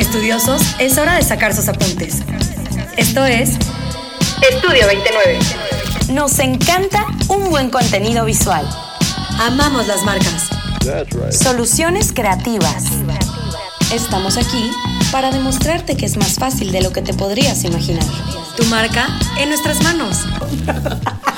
Estudiosos, es hora de sacar sus apuntes. Esto es Estudio 29. Nos encanta un buen contenido visual. Amamos las marcas. Soluciones creativas. Estamos aquí para demostrarte que es más fácil de lo que te podrías imaginar. Tu marca en nuestras manos.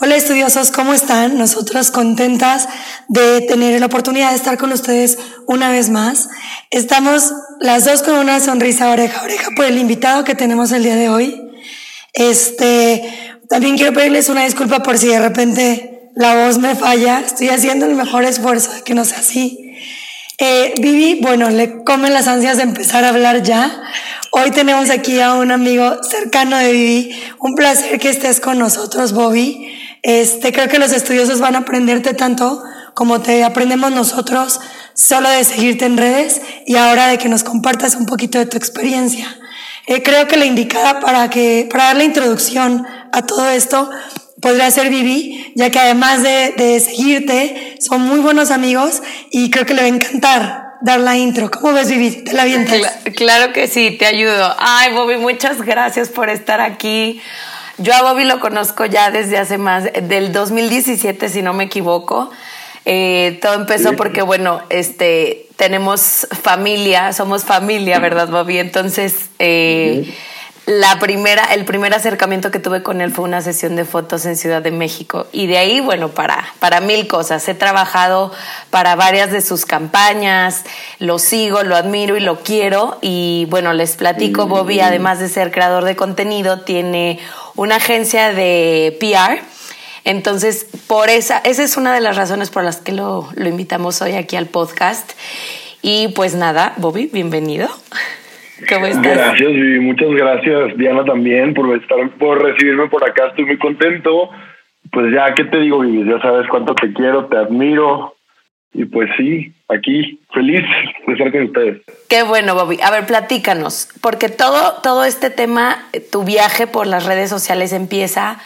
Hola estudiosos, ¿cómo están? Nosotros contentas de tener la oportunidad de estar con ustedes una vez más. Estamos las dos con una sonrisa oreja a oreja por el invitado que tenemos el día de hoy. Este, también quiero pedirles una disculpa por si de repente la voz me falla. Estoy haciendo el mejor esfuerzo de que no sea así. Eh, Vivi, bueno, le comen las ansias de empezar a hablar ya. Hoy tenemos aquí a un amigo cercano de Vivi. Un placer que estés con nosotros, Bobby. Este, creo que los estudiosos van a aprenderte tanto como te aprendemos nosotros solo de seguirte en redes y ahora de que nos compartas un poquito de tu experiencia. Eh, creo que la indicada para que, para dar la introducción a todo esto podría ser Vivi, ya que además de, de seguirte, son muy buenos amigos y creo que le va a encantar dar la intro. ¿Cómo ves, Vivi? ¿Te la avientas? Claro que sí, te ayudo. Ay, Bobby, muchas gracias por estar aquí. Yo a Bobby lo conozco ya desde hace más, del 2017, si no me equivoco. Eh, todo empezó porque, bueno, este, tenemos familia, somos familia, ¿verdad, Bobby? Entonces, eh, la primera, el primer acercamiento que tuve con él fue una sesión de fotos en Ciudad de México. Y de ahí, bueno, para, para mil cosas. He trabajado para varias de sus campañas, lo sigo, lo admiro y lo quiero. Y bueno, les platico, Bobby, además de ser creador de contenido, tiene una agencia de PR. Entonces, por esa, esa es una de las razones por las que lo, lo invitamos hoy aquí al podcast. Y pues nada, Bobby, bienvenido. ¿Cómo estás? Gracias, y muchas gracias, Diana, también por estar, por recibirme por acá. Estoy muy contento. Pues ya, ¿qué te digo, Vivi? Ya sabes cuánto te quiero, te admiro. Y pues sí, aquí, feliz de estar con ustedes. Qué bueno, Bobby. A ver, platícanos, porque todo, todo este tema, tu viaje por las redes sociales empieza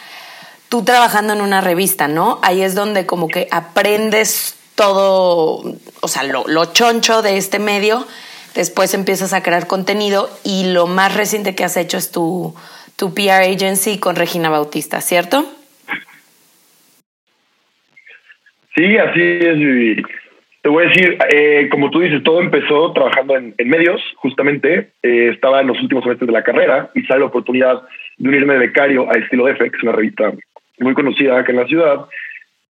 tú trabajando en una revista, ¿no? Ahí es donde como que aprendes todo, o sea, lo, lo choncho de este medio después empiezas a crear contenido y lo más reciente que has hecho es tu, tu PR agency con Regina Bautista, ¿cierto? Sí, así es, Te voy a decir, eh, como tú dices, todo empezó trabajando en, medios, justamente. Eh, estaba en los últimos semestres de la carrera y sale la oportunidad de unirme de becario a Estilo de que es una revista muy conocida acá en la ciudad.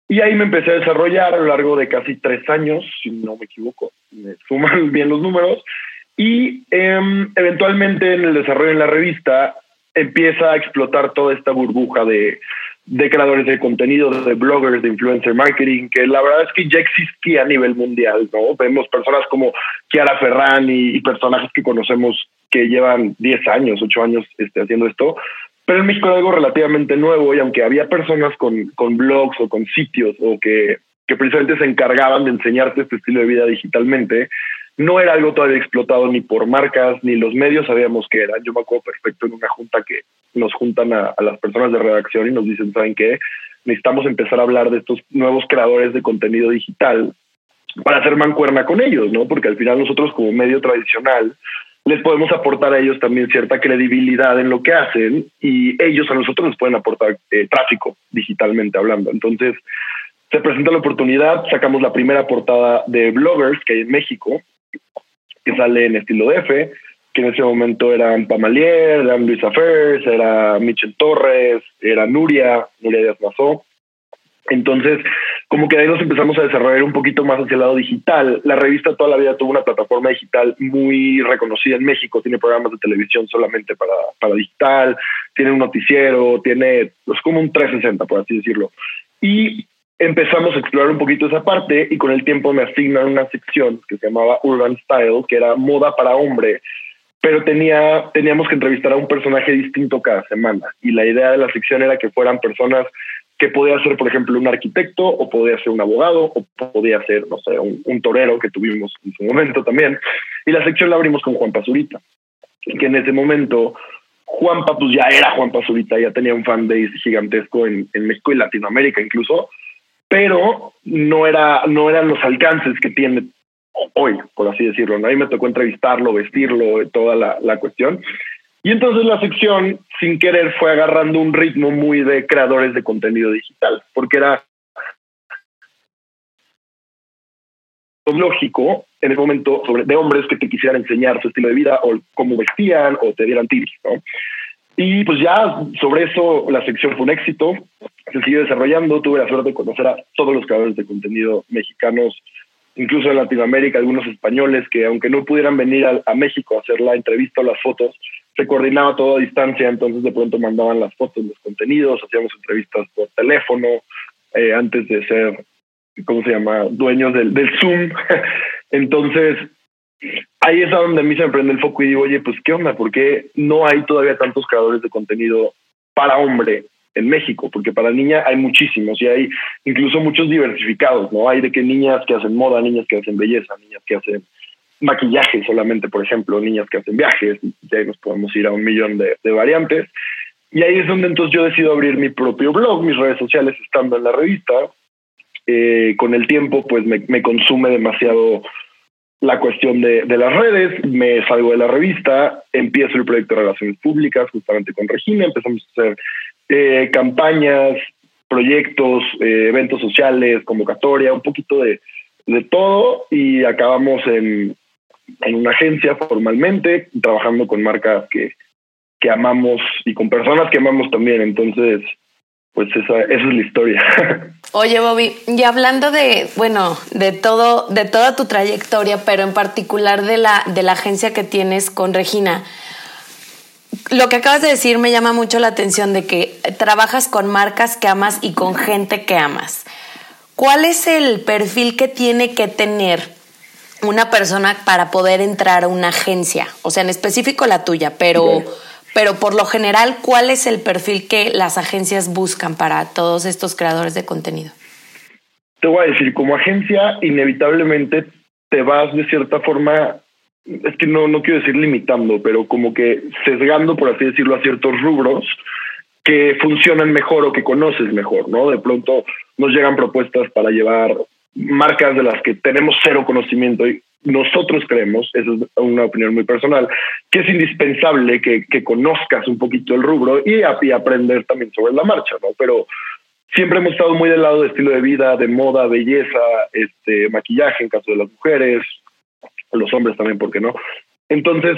Y ahí me empecé a desarrollar a lo largo de casi tres años, si no me equivoco, me suman bien los números. Y em, eventualmente en el desarrollo en la revista empieza a explotar toda esta burbuja de, de creadores de contenido, de bloggers, de influencer marketing, que la verdad es que ya existía a nivel mundial, ¿no? Vemos personas como Chiara Ferrani y, personajes que conocemos que llevan 10 años, 8 años este, haciendo esto, pero en México era algo relativamente nuevo y aunque había personas con, con blogs o con sitios o que, que precisamente se encargaban de enseñarte este estilo de vida digitalmente, no era algo todavía explotado ni por marcas ni los medios sabíamos que era. Yo me acuerdo perfecto en una junta que nos juntan a, las personas de redacción y nos dicen, ¿saben qué? Necesitamos empezar a hablar de estos nuevos creadores de contenido digital para hacer mancuerna con ellos, ¿no? Porque al final nosotros como medio tradicional les podemos aportar a ellos también cierta credibilidad en lo que hacen y ellos a nosotros nos pueden aportar eh, tráfico digitalmente hablando. Entonces, se presenta la oportunidad, sacamos la primera portada de bloggers que hay en México, que sale en estilo DF, que en ese momento eran Pamalier, eran Luisa Fers, era Michel Torres, era Nuria, Nuria Díaz Mazó. Entonces, como que ahí nos empezamos a desarrollar un poquito más hacia el lado digital. La revista toda la vida tuvo una plataforma digital muy reconocida en México, tiene programas de televisión solamente para, para digital, tiene un noticiero, tiene, es pues, como un 360, por así decirlo. Y empezamos a explorar un poquito esa parte y con el tiempo me asignan una sección que se llamaba Urban Style, que era moda para hombre, pero tenía, teníamos que entrevistar a un personaje distinto cada semana. Y la idea de la sección era que fueran personas que podía ser, por ejemplo, un arquitecto, o podía ser un abogado, o podía ser, no sé, un, torero que tuvimos en su momento también. Y la sección la abrimos con Juan Pazurita, que en ese momento Juanpa pues ya era Juan Pazurita, ya tenía un fanbase gigantesco en, en, México y Latinoamérica incluso, pero no, era, no eran los alcances que tiene hoy, por así decirlo. A mí me tocó entrevistarlo, vestirlo, toda la, la cuestión. Y entonces la sección, sin querer, fue agarrando un ritmo muy de creadores de contenido digital, porque era lógico en ese momento sobre, de hombres que te quisieran enseñar su estilo de vida o cómo vestían o te dieran tips, ¿no? Y pues ya sobre eso la sección fue un éxito, se siguió desarrollando, tuve la suerte de conocer a todos los creadores de contenido mexicanos, incluso en Latinoamérica, algunos españoles que aunque no pudieran venir a, México a hacer la entrevista o las fotos, se coordinaba todo a distancia, entonces de pronto mandaban las fotos, los contenidos, hacíamos entrevistas por teléfono, eh, antes de ser ¿cómo se llama? Dueños del, del Zoom. Entonces, ahí es donde a mí se me prende el foco y digo, oye, pues qué onda, ¿por qué no hay todavía tantos creadores de contenido para hombre en México? Porque para niña hay muchísimos y hay incluso muchos diversificados, ¿no? Hay de que niñas que hacen moda, niñas que hacen belleza, niñas que hacen maquillaje solamente, por ejemplo, niñas que hacen viajes, y ahí nos podemos ir a un millón de, variantes. Y ahí es donde entonces yo decido abrir mi propio blog, mis redes sociales estando en la revista, eh, con el tiempo pues me, consume demasiado la cuestión de, las redes, me salgo de la revista, empiezo el proyecto de relaciones públicas justamente con Regina, empezamos a hacer eh, campañas, proyectos, eh, eventos sociales, convocatoria, un poquito de, todo y acabamos en, en, una agencia formalmente, trabajando con marcas que, que amamos y con personas que amamos también. Entonces, pues esa, esa es la historia. Oye, Bobby, y hablando de, bueno, de todo, de toda tu trayectoria, pero en particular de la, de la agencia que tienes con Regina, lo que acabas de decir me llama mucho la atención de que trabajas con marcas que amas y con gente que amas. ¿Cuál es el perfil que tiene que tener una persona para poder entrar a una agencia? O sea, en específico la tuya, pero pero por lo general, ¿cuál es el perfil que las agencias buscan para todos estos creadores de contenido? Te voy a decir, como agencia, inevitablemente te vas de cierta forma, es que no, no quiero decir limitando, pero como que sesgando, por así decirlo, a ciertos rubros que funcionan mejor o que conoces mejor, ¿no? De pronto nos llegan propuestas para llevar marcas de las que tenemos cero conocimiento y nosotros creemos, eso es una opinión muy personal, que es indispensable que, que conozcas un poquito el rubro y, y, aprender también sobre la marcha, ¿no? Pero siempre hemos estado muy del lado de estilo de vida, de moda, belleza, este, maquillaje en caso de las mujeres, los hombres también, ¿por qué no? Entonces,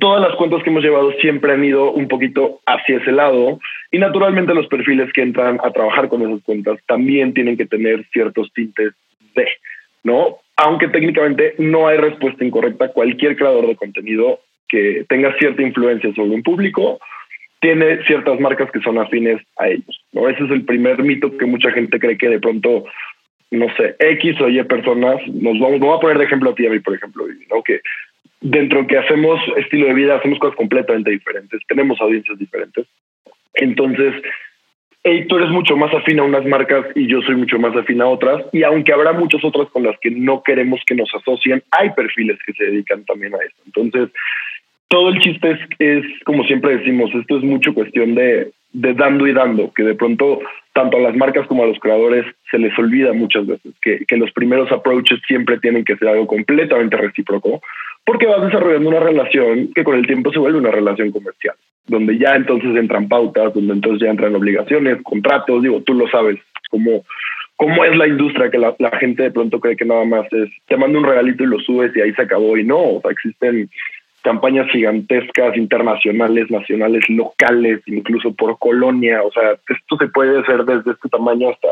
todas las cuentas que hemos llevado siempre han ido un poquito hacia ese lado y naturalmente los perfiles que entran a trabajar con esas cuentas también tienen que tener ciertos tintes de, ¿no? Aunque técnicamente no hay respuesta incorrecta, cualquier creador de contenido que tenga cierta influencia sobre un público tiene ciertas marcas que son afines a ellos, ¿no? Ese es el primer mito que mucha gente cree que de pronto no sé, X o Y personas, nos vamos, vamos a poner de ejemplo a ti a mí, por ejemplo, ¿no? que dentro de que hacemos estilo de vida, hacemos cosas completamente diferentes, tenemos audiencias diferentes. Entonces, hey, tú eres mucho más afín a unas marcas y yo soy mucho más afín a otras. Y aunque habrá muchas otras con las que no queremos que nos asocien, hay perfiles que se dedican también a eso. Entonces, todo el chiste es, es como siempre decimos, esto es mucho cuestión de, de dando y dando, que de pronto tanto a las marcas como a los creadores se les olvida muchas veces que, que los primeros approaches siempre tienen que ser algo completamente recíproco, porque vas desarrollando una relación que con el tiempo se vuelve una relación comercial, donde ya entonces entran pautas, donde entonces ya entran obligaciones, contratos, digo, tú lo sabes, como cómo es la industria que la, gente de pronto cree que nada más es te mando un regalito y lo subes y ahí se acabó y no, o sea, existen campañas gigantescas internacionales, nacionales, locales, incluso por colonia, o sea, esto se puede hacer desde este tamaño hasta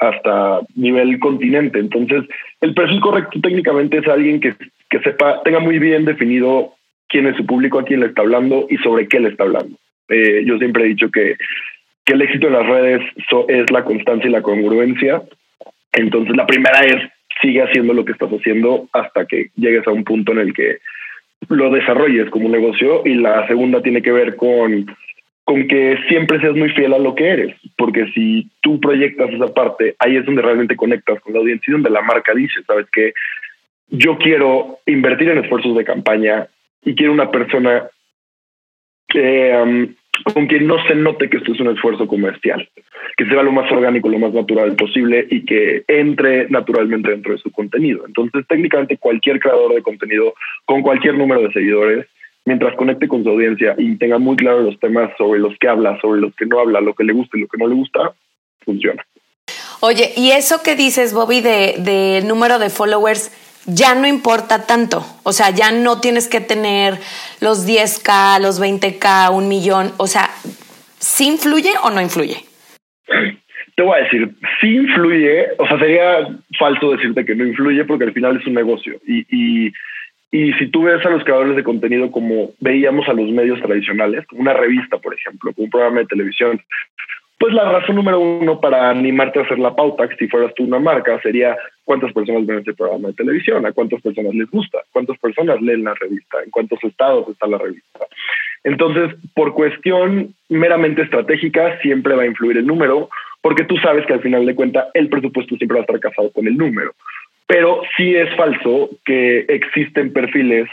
hasta nivel continente. Entonces, el perfil correcto técnicamente es alguien que, que sepa, tenga muy bien definido quién es su público, a quién le está hablando y sobre qué le está hablando. Eh, yo siempre he dicho que, que el éxito en las redes es la constancia y la congruencia. Entonces, la primera es sigue haciendo lo que estás haciendo hasta que llegues a un punto en el que lo desarrolles como un negocio y la segunda tiene que ver con con que siempre seas muy fiel a lo que eres, porque si tú proyectas esa parte, ahí es donde realmente conectas con la audiencia y donde la marca dice, sabes que yo quiero invertir en esfuerzos de campaña y quiero una persona um, con que no se note que esto es un esfuerzo comercial, que sea lo más orgánico, lo más natural posible y que entre naturalmente dentro de su contenido. Entonces, técnicamente cualquier creador de contenido con cualquier número de seguidores, mientras conecte con su audiencia y tenga muy claro los temas sobre los que habla, sobre los que no habla, lo que le gusta y lo que no le gusta, funciona. Oye, y eso que dices, Bobby, de, de número de followers, ya no importa tanto. O sea, ya no tienes que tener los 10K, los 20K, un millón. O sea, ¿sí influye o no influye? Te voy a decir, sí influye, o sea, sería falso decirte que no influye porque al final es un negocio. Y, y, y si tú ves a los creadores de contenido como veíamos a los medios tradicionales, como una revista, por ejemplo, como un programa de televisión, pues la razón número uno para animarte a hacer la pauta, que si fueras tú una marca, sería cuántas personas ven este programa de televisión, a cuántas personas les gusta, cuántas personas leen la revista, en cuántos estados está la revista. Entonces, por cuestión meramente estratégica, siempre va a influir el número, porque tú sabes que al final de cuentas el presupuesto siempre va a estar casado con el número. Pero sí es falso que existen perfiles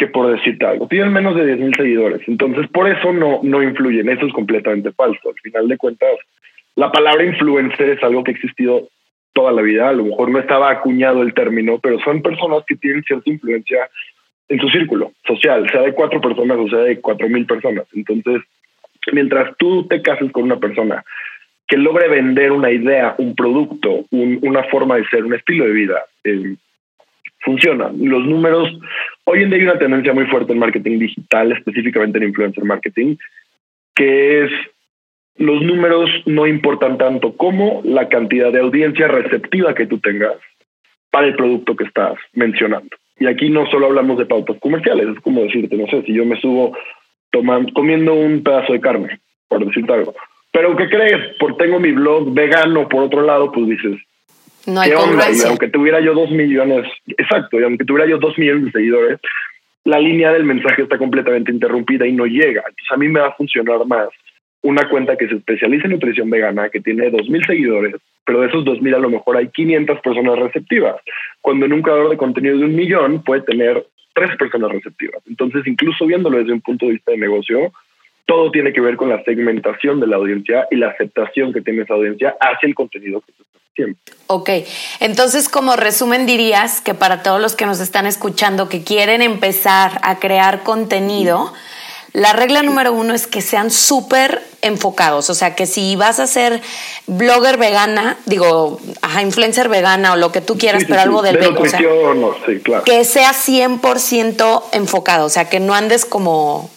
que por decirte algo, tienen menos de 10.000 seguidores. Entonces, por eso no, no influyen. Eso es completamente falso. Al final de cuentas, la palabra influencer es algo que ha existido toda la vida. A lo mejor no estaba acuñado el término, pero son personas que tienen cierta influencia en su círculo social, sea de cuatro personas o sea de cuatro mil personas. Entonces, mientras tú te cases con una persona que logre vender una idea, un producto, una forma de ser, un estilo de vida, eh, funciona. Los números, hoy en día hay una tendencia muy fuerte en marketing digital, específicamente en influencer marketing, que es los números no importan tanto como la cantidad de audiencia receptiva que tú tengas para el producto que estás mencionando. Y aquí no solo hablamos de pautas comerciales, es como decirte, no sé, si yo me subo tomando, comiendo un pedazo de carne, por decirte algo. Pero ¿qué crees? Por tengo mi blog vegano, por otro lado, pues dices, no hay Y aunque tuviera yo dos millones, exacto, y aunque tuviera yo dos millones de seguidores, la línea del mensaje está completamente interrumpida y no llega. Entonces a mí me va a funcionar más una cuenta que se especializa en nutrición vegana, que tiene dos mil seguidores, pero de esos dos mil a lo mejor hay 500 personas receptivas, cuando en un creador de contenido de un millón puede tener tres personas receptivas. Entonces, incluso viéndolo desde un punto de vista de negocio, todo tiene que ver con la segmentación de la audiencia y la aceptación que tiene esa audiencia hacia el contenido que se está haciendo. Ok, entonces como resumen dirías que para todos los que nos están escuchando que quieren empezar a crear contenido, la regla número uno es que sean súper enfocados, o sea que si vas a ser blogger vegana, digo, ajá, influencer vegana o lo que tú quieras, pero algo del vegano, o sea, claro. que sea 100% enfocado, o sea que no andes como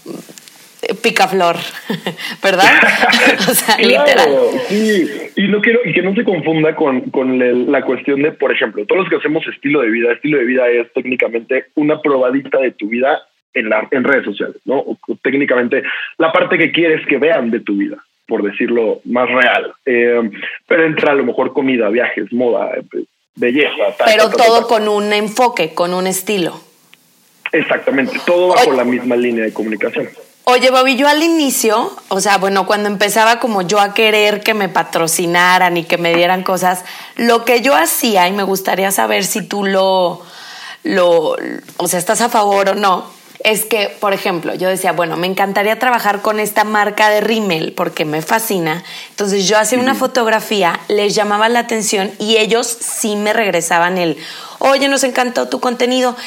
picaflor, ¿verdad? o sea, literal. Sí, y no quiero, y que no se confunda con, con la cuestión de, por ejemplo, todos los que hacemos estilo de vida, estilo de vida es técnicamente una probadita de tu vida en, la, en redes sociales, ¿no? técnicamente la parte que quieres que vean de tu vida, por decirlo más real. Eh, pero entra a lo mejor comida, viajes, moda, belleza. pero todo con un enfoque, con un estilo. Exactamente, todo bajo la misma línea de comunicación. Oye, Bobby, yo al inicio, o sea, bueno, cuando empezaba como yo a querer que me patrocinaran y que me dieran cosas, lo que yo hacía, y me gustaría saber si tú lo, lo, o sea, estás a favor o no, es que, por ejemplo, yo decía, bueno, me encantaría trabajar con esta marca de Rimmel porque me fascina. Entonces yo hacía una fotografía, les llamaba la atención y ellos sí me regresaban el, oye, nos encantó tu contenido.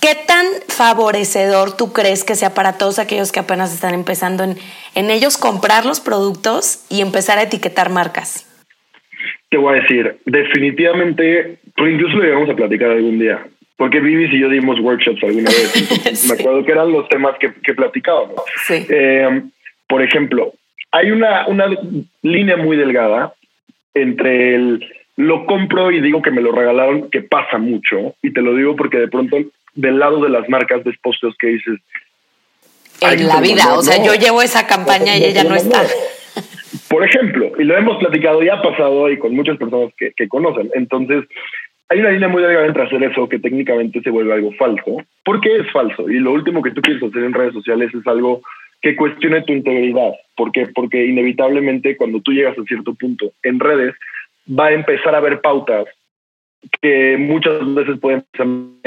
¿Qué tan favorecedor tú crees que sea para todos aquellos que apenas están empezando en, en ellos comprar los productos y empezar a etiquetar marcas? Te voy a decir, definitivamente, pues incluso lo íbamos a platicar algún día, porque Vivis y yo dimos workshops alguna vez. Me acuerdo que eran los temas que, que platicábamos. Sí. Eh, por ejemplo, hay una, una línea muy delgada entre el lo compro y digo que me lo regalaron, que pasa mucho, y te lo digo porque de pronto del lado de las marcas de posteos que dices. En la vida, o sea, yo llevo esa campaña y ella no está. Por ejemplo, y lo hemos platicado, ya ha pasado y con muchas personas que, que conocen. Entonces, hay una línea muy delgada entre hacer eso que técnicamente se vuelve algo falso. ¿Por qué es falso? Y lo último que tú quieres hacer en redes sociales es algo que cuestione tu integridad. ¿Por qué? Porque inevitablemente cuando tú llegas a cierto punto en redes, va a empezar a haber pautas que muchas veces pueden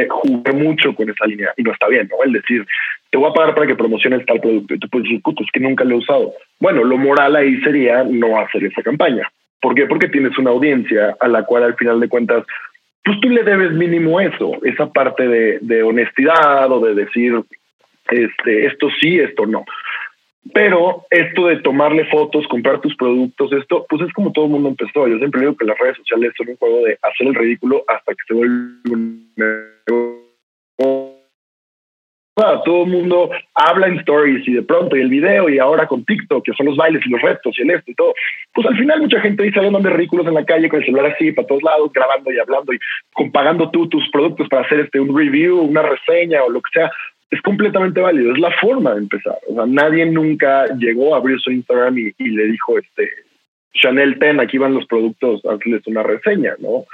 jugar mucho con esa línea y no está bien, ¿no? El decir, te voy a pagar para que promociones tal producto y tú puedes decir, puto, es que nunca lo he usado. Bueno, lo moral ahí sería no hacer esa campaña. ¿Por qué? Porque tienes una audiencia a la cual al final de cuentas, pues tú le debes mínimo eso, esa parte de, de honestidad o de decir, este, esto sí, esto no. Pero esto de tomarle fotos, comprar tus productos, esto, pues es como todo el mundo empezó. Yo siempre digo que las redes sociales son un juego de hacer el ridículo hasta que se vuelve un todo el mundo habla en stories y de pronto y el video y ahora con TikTok, que son los bailes y los retos y el esto y todo. Pues al final mucha gente dice, de ridículos en la calle con el celular así para todos lados, grabando y hablando y pagando tú tus productos para hacer este un review, una reseña o lo que sea es completamente válido, es la forma de empezar. O sea, nadie nunca llegó a abrir su Instagram y, le dijo, este, Chanel Ten, aquí van los productos, hazles una reseña, ¿no?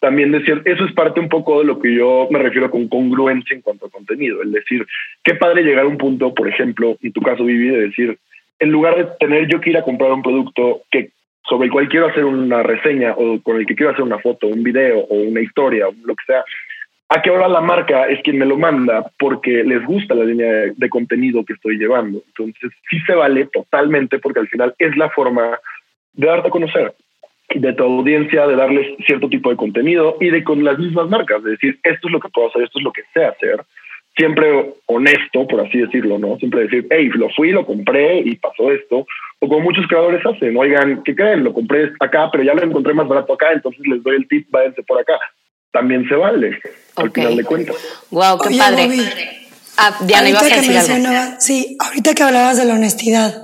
También decir, eso es parte un poco de lo que yo me refiero con congruencia en cuanto a contenido, el decir, qué padre llegar a un punto, por ejemplo, en tu caso, Vivi, de decir, en lugar de tener yo que ir a comprar un producto que sobre el cual quiero hacer una reseña o con el que quiero hacer una foto, un video o una historia, lo que sea, a que ahora la marca es quien me lo manda porque les gusta la línea de, contenido que estoy llevando. Entonces sí se vale totalmente porque al final es la forma de darte a conocer de tu audiencia, de darles cierto tipo de contenido y de con las mismas marcas, de decir, esto es lo que puedo hacer, esto es lo que sé hacer. Siempre honesto, por así decirlo, ¿no? Siempre decir, hey, lo fui, lo compré y pasó esto. O como muchos creadores hacen, oigan, ¿qué creen? Lo compré acá, pero ya lo encontré más barato acá, entonces les doy el tip, váyanse por acá también se vale, al final de cuentas. Wow, qué padre. Ah, Diana, ibas a decir algo. Sí, ahorita que hablabas de la honestidad,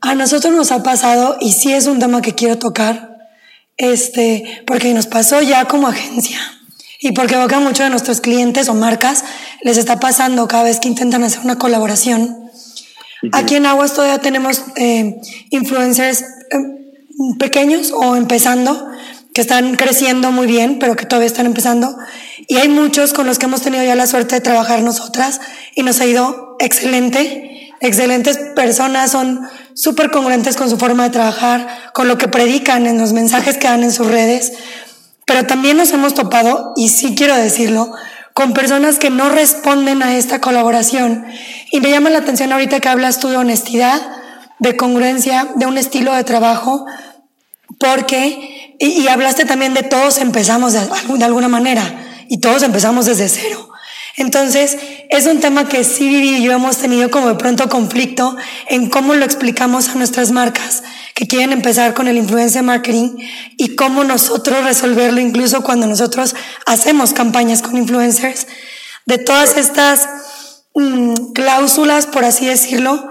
a nosotros nos ha pasado, y sí es un tema que quiero tocar, este, porque nos pasó ya como agencia. Y porque veo que a muchos de nuestros clientes o marcas les está pasando cada vez que intentan hacer una colaboración. Aquí en Aguas todavía tenemos eh, influencers eh, pequeños o empezando que están creciendo muy bien, pero que todavía están empezando. Y hay muchos con los que hemos tenido ya la suerte de trabajar nosotras y nos ha ido excelente. Excelentes personas, son súper congruentes con su forma de trabajar, con lo que predican en los mensajes que dan en sus redes. Pero también nos hemos topado, y sí quiero decirlo, con personas que no responden a esta colaboración. Y me llama la atención ahorita que hablas tú de honestidad, de congruencia, de un estilo de trabajo, porque y, hablaste también de todos empezamos de, alguna manera y todos empezamos desde cero. Entonces, es un tema que sí Vivi y yo hemos tenido como de pronto conflicto en cómo lo explicamos a nuestras marcas que quieren empezar con el influencer marketing y cómo nosotros resolverlo incluso cuando nosotros hacemos campañas con influencers, de todas estas mm, cláusulas, por así decirlo,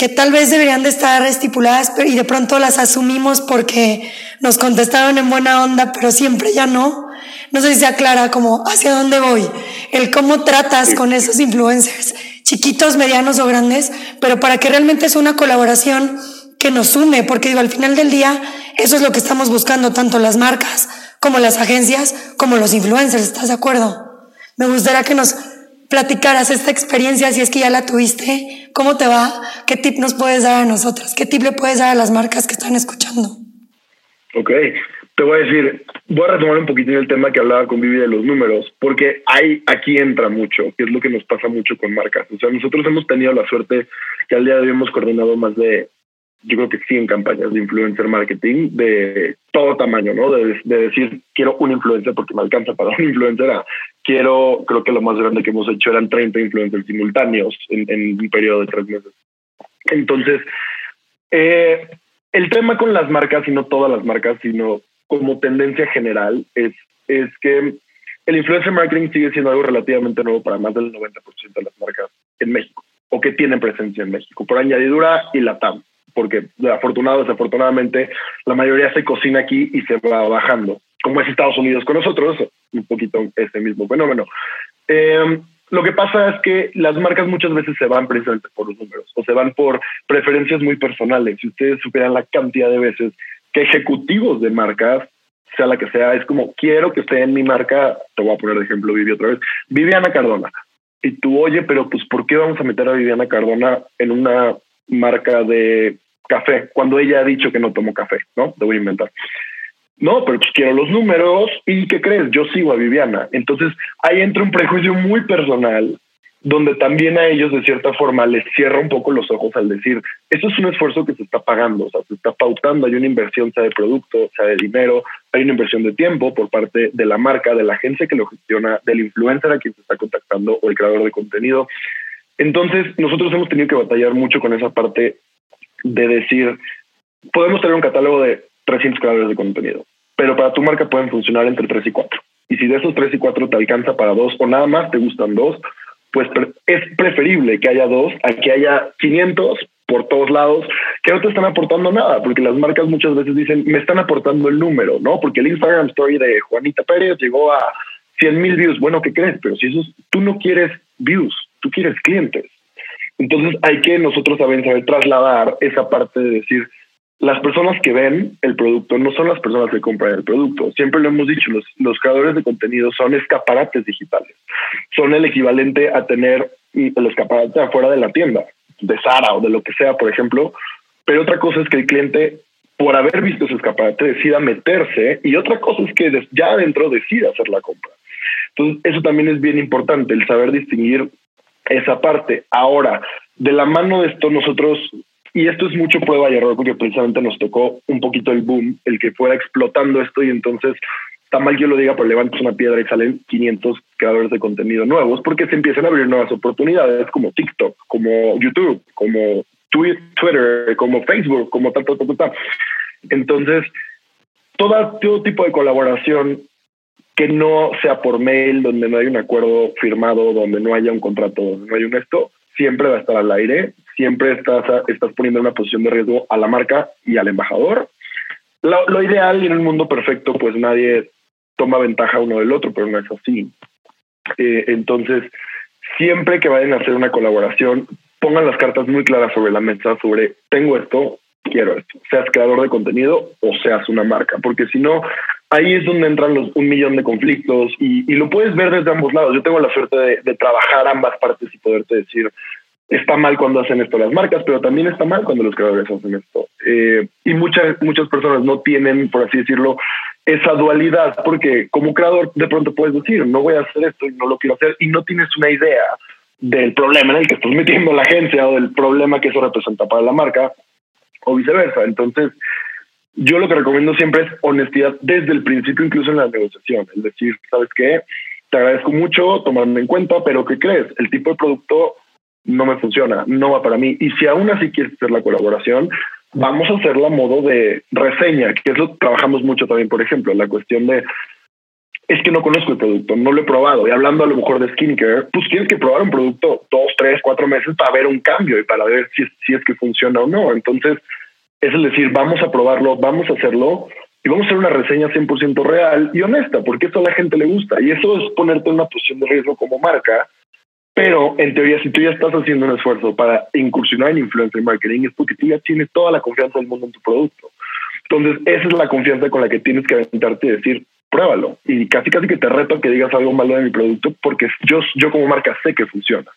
que tal vez deberían de estar estipuladas y de pronto las asumimos porque nos contestaron en buena onda, pero siempre ya no. No sé si se aclara como hacia dónde voy, el cómo tratas con esos influencers, chiquitos, medianos o grandes, pero para que realmente es una colaboración que nos sume, porque digo, al final del día, eso es lo que estamos buscando, tanto las marcas como las agencias, como los influencers, ¿estás de acuerdo? Me gustaría que nos platicaras esta experiencia, si es que ya la tuviste, cómo te va, qué tip nos puedes dar a nosotros, qué tip le puedes dar a las marcas que están escuchando. Ok, te voy a decir, voy a retomar un poquito el tema que hablaba con Vivi de los números, porque hay, aquí entra mucho, que es lo que nos pasa mucho con marcas. O sea, nosotros hemos tenido la suerte que al día de hoy hemos coordinado más de yo creo que sí en campañas de influencer marketing de todo tamaño, ¿no? De, decir, quiero un influencer porque me alcanza para un influencer. Quiero, creo que lo más grande que hemos hecho eran 30 influencers simultáneos en, un periodo de tres meses. Entonces, eh, el tema con las marcas, y no todas las marcas, sino como tendencia general, es, es que el influencer marketing sigue siendo algo relativamente nuevo para más del 90% de las marcas en México o que tienen presencia en México, por añadidura y la TAM porque afortunado desafortunadamente la mayoría se cocina aquí y se va bajando, como es Estados Unidos con nosotros, un poquito ese mismo fenómeno. Em, lo que pasa es que las marcas muchas veces se van precisamente por los números o se van por preferencias muy personales. Si ustedes supieran la cantidad de veces que ejecutivos de marcas, sea la que sea, es como quiero que esté en mi marca, te voy a poner de ejemplo Vivi otra vez, Viviana Cardona. Y tú, oye, pero pues ¿por qué vamos a meter a Viviana Cardona en una marca de café, cuando ella ha dicho que no tomó café, ¿no? Te voy a inventar. No, pero pues quiero los números y ¿qué crees? Yo sigo a Viviana. Entonces ahí entra un prejuicio muy personal donde también a ellos de cierta forma les cierra un poco los ojos al decir, eso es un esfuerzo que se está pagando, o sea, se está pautando, hay una inversión, sea de producto, sea de dinero, hay una inversión de tiempo por parte de la marca, de la agencia que lo gestiona, del influencer a quien se está contactando o el creador de contenido. Entonces, nosotros hemos tenido que batallar mucho con esa parte de decir, podemos tener un catálogo de 300 creadores de contenido, pero para tu marca pueden funcionar entre 3 y 4. Y si de esos 3 y 4 te alcanza para dos o nada más te gustan dos, pues es preferible que haya dos a que haya 500 por todos lados que no te están aportando nada, porque las marcas muchas veces dicen, me están aportando el número, ¿no? Porque el Instagram Story de Juanita Pérez llegó a 100 mil views. Bueno, ¿qué crees? Pero si eso tú no quieres views, tú quieres clientes. Entonces hay que nosotros saber, saber trasladar esa parte de decir, las personas que ven el producto no son las personas que compran el producto. Siempre lo hemos dicho, los, creadores de contenido son escaparates digitales. Son el equivalente a tener el escaparate afuera de la tienda, de Sara o de lo que sea, por ejemplo. Pero otra cosa es que el cliente, por haber visto ese escaparate, decida meterse y otra cosa es que ya adentro decida hacer la compra. Entonces, eso también es bien importante, el saber distinguir esa parte. Ahora, de la mano de esto, nosotros y esto es mucho prueba y error porque precisamente nos tocó un poquito el boom, el que fuera explotando esto y entonces está mal que yo lo diga, pero levantas una piedra y salen 500 creadores de contenido nuevos porque se empiezan a abrir nuevas oportunidades como TikTok, como YouTube, como Twitter, como Facebook, como tal, tal, tal, tal. Entonces, todo, todo tipo de colaboración que no sea por mail, donde no hay un acuerdo firmado, donde no haya un contrato, donde no hay un esto, siempre va a estar al aire, siempre estás, estás poniendo en una posición de riesgo a la marca y al embajador. Lo, ideal y en un mundo perfecto, pues nadie toma ventaja uno del otro, pero no es así. Eh, entonces, siempre que vayan a hacer una colaboración, pongan las cartas muy claras sobre la mesa sobre tengo esto, quiero esto, seas creador de contenido o seas una marca, porque si no, ahí es donde entran los un millón de conflictos y, lo puedes ver desde ambos lados. Yo tengo la suerte de, trabajar ambas partes y poderte decir, está mal cuando hacen esto las marcas, pero también está mal cuando los creadores hacen esto. Eh, y muchas, muchas personas no tienen, por así decirlo, esa dualidad, porque como creador de pronto puedes decir, no voy a hacer esto y no lo quiero hacer, y no tienes una idea del problema en el que estás metiendo la agencia o del problema que eso representa para la marca, o viceversa. Entonces, yo lo que recomiendo siempre es honestidad desde el principio, incluso en la negociación. Es decir, ¿sabes qué? Te agradezco mucho tomarme en cuenta, pero ¿qué crees? El tipo de producto no me funciona, no va para mí. Y si aún así quieres hacer la colaboración, vamos a hacerla a modo de reseña, que es lo que trabajamos mucho también, por ejemplo, la cuestión de es que no conozco el producto, no lo he probado. Y hablando a lo mejor de skincare, pues tienes que probar un producto dos, tres, cuatro meses para ver un cambio y para ver si, si es que funciona o no. Entonces, es el decir, vamos a probarlo, vamos a hacerlo y vamos a hacer una reseña 100% real y honesta, porque eso a la gente le gusta. Y eso es ponerte en una posición de riesgo como marca. Pero en teoría, si tú ya estás haciendo un esfuerzo para incursionar en influencer marketing, es porque tú ya tienes toda la confianza del mundo en tu producto. Entonces, esa es la confianza con la que tienes que aventarte y decir, pruébalo. Y casi casi que te reto que digas algo malo de mi producto, porque yo, yo como marca sé que funciona.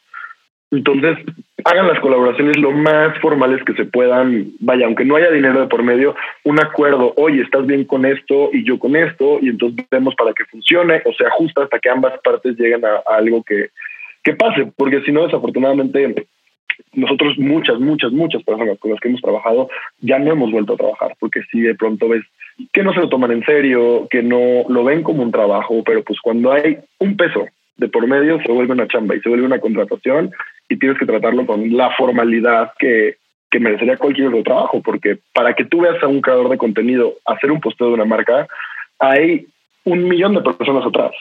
Entonces, hagan las colaboraciones lo más formales que se puedan. Vaya, aunque no haya dinero de por medio, un acuerdo, oye, estás bien con esto y yo con esto, y entonces vemos para que funcione o se ajusta hasta que ambas partes lleguen a, algo que, que pase, porque si no, desafortunadamente, nosotros muchas, muchas, muchas personas con las que hemos trabajado ya no hemos vuelto a trabajar, porque si de pronto ves que no se lo toman en serio, que no lo ven como un trabajo, pero pues cuando hay un peso de por medio se vuelve una chamba y se vuelve una contratación y tienes que tratarlo con la formalidad que, que merecería cualquier otro trabajo, porque para que tú veas a un creador de contenido hacer un posteo de una marca, hay un millón de personas atrás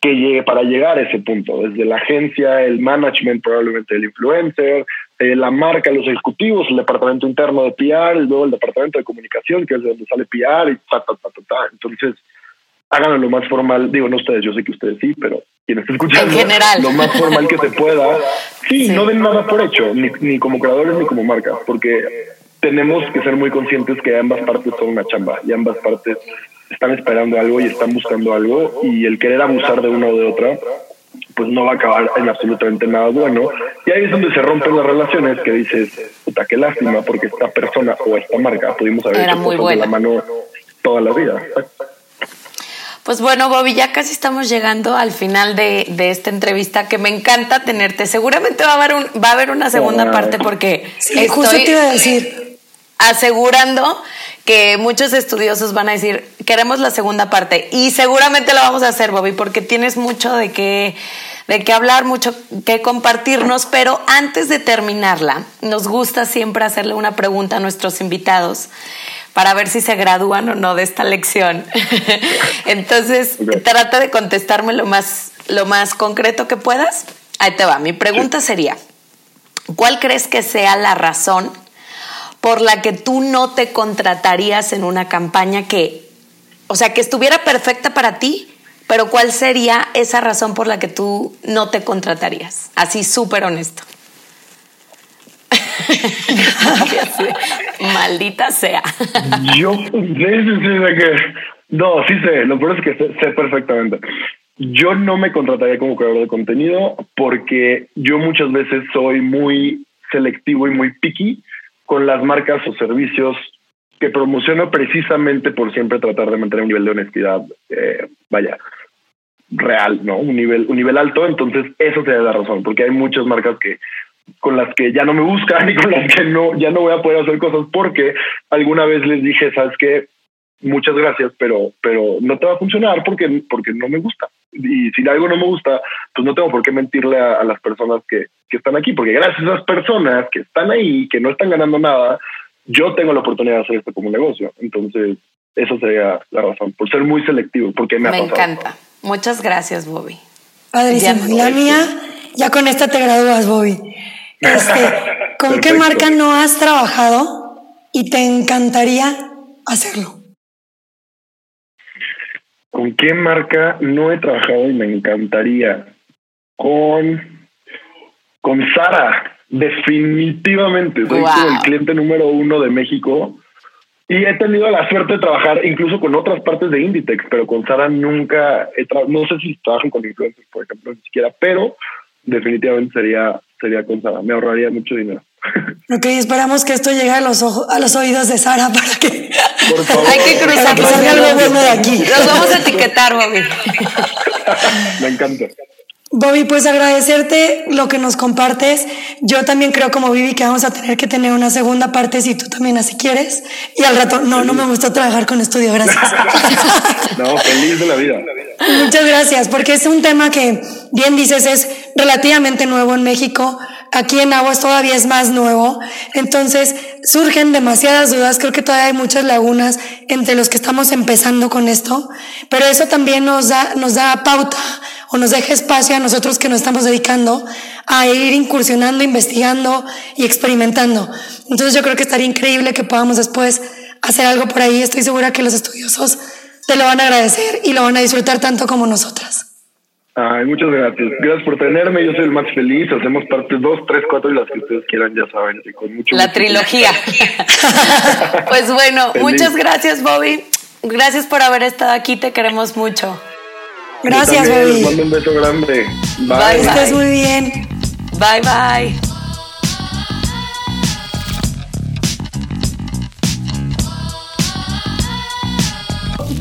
que llegue para llegar a ese punto, desde la agencia, el management probablemente el influencer, eh, la marca, los ejecutivos, el departamento interno de PR, luego el departamento de comunicación, que es de donde sale PR y ta, ta, ta, ta, ta. Entonces, háganlo lo más formal, digo, no ustedes, yo sé que ustedes sí, pero quienes están escuchando, en general. lo más formal que se pueda. Sí, no den nada por hecho, ni, ni como creadores ni como marca, porque tenemos que ser muy conscientes que ambas partes son una chamba y ambas partes están esperando algo y están buscando algo y el querer abusar de una o de otra pues no va a acabar en absolutamente nada bueno. Y ahí es donde se rompen las relaciones que dices, puta, qué lástima, porque esta persona o esta marca pudimos haber hecho cosas de la mano toda la vida. Pues bueno, Bobby, ya casi estamos llegando al final de, esta entrevista que me encanta tenerte. Seguramente va a haber, un, va a haber una segunda parte porque sí, justo te iba a decir. asegurando que muchos estudiosos van a decir, queremos la segunda parte. Y seguramente lo vamos a hacer, Bobby, porque tienes mucho de qué, de qué hablar, mucho que compartirnos. Pero antes de terminarla, nos gusta siempre hacerle una pregunta a nuestros invitados para ver si se gradúan o no de esta lección. Entonces, trata de contestarme más, lo más concreto que puedas. Ahí te va. Mi pregunta sería, ¿cuál crees que sea la razón por la que tú no te contratarías en una campaña que, o sea, que estuviera perfecta para ti, pero cuál sería esa razón por la que tú no te contratarías? Así súper honesto. Maldita sea. Yo. No, sí sé, lo peor es que sé, perfectamente. Yo no me contrataría como creador de contenido porque yo muchas veces soy muy selectivo y muy picky con las marcas o servicios que promociono precisamente por siempre tratar de mantener un nivel de honestidad, eh, vaya, real, ¿no? Un nivel, un nivel alto. Entonces, eso sería la razón, porque hay muchas marcas que con las que ya no me buscan y con las que no, ya no voy a poder hacer cosas porque alguna vez les dije, sabes qué, muchas gracias, pero, pero no te va a funcionar porque, porque no me gusta. Y si algo no me gusta, pues no tengo por qué mentirle a, las personas que, que están aquí, porque gracias a esas personas que están ahí, que no están ganando nada, yo tengo la oportunidad de hacer esto como negocio. Entonces, eso sería la razón, por ser muy selectivo, porque me, me encanta. Muchas gracias, Bobby. Padrísimo. La mía, ya con esta te gradúas, Bobby. Este, ¿Con qué marca no has trabajado y te encantaría hacerlo? ¿Con qué marca no he trabajado y me encantaría? Con, con Sara, definitivamente. Soy el cliente número uno de México. Y he tenido la suerte de trabajar incluso con otras partes de Inditex, pero con Sara nunca he trabajado, no sé si trabajan con influencers, por ejemplo, ni siquiera, pero definitivamente sería sería con Sara. Me ahorraría mucho dinero. Ok, esperamos que esto llegue a los ojos, a los oídos de Sara para que. Por favor. Hay que cruzar que algo bueno de aquí. Los vamos a etiquetar, Bobby. Me encanta. Bobby, pues agradecerte lo que nos compartes. Yo también creo como Vivi que vamos a tener que tener una segunda parte si tú también así quieres. Y al rato, no, no me gustó trabajar con estudio, gracias. no, feliz de la vida. Muchas gracias, porque es un tema que, bien dices, es relativamente nuevo en México. Aquí en Aguas todavía es más nuevo. Entonces surgen demasiadas dudas. Creo que todavía hay muchas lagunas entre los que estamos empezando con esto. Pero eso también nos da, nos da pauta o nos deja espacio a nosotros que nos estamos dedicando a ir incursionando, investigando y experimentando. Entonces yo creo que estaría increíble que podamos después hacer algo por ahí. Estoy segura que los estudiosos te lo van a agradecer y lo van a disfrutar tanto como nosotras. Ay, muchas gracias. Gracias por tenerme. Yo soy el más feliz. Hacemos parte 2, 3, 4 y las que ustedes quieran, ya saben. con mucho La trilogía. pues bueno, muchas gracias, Bobby. Gracias por haber estado aquí. Te queremos mucho. Gracias, Bobby. Les mando un beso grande. Bye. bye. Estés muy bien. Bye, bye.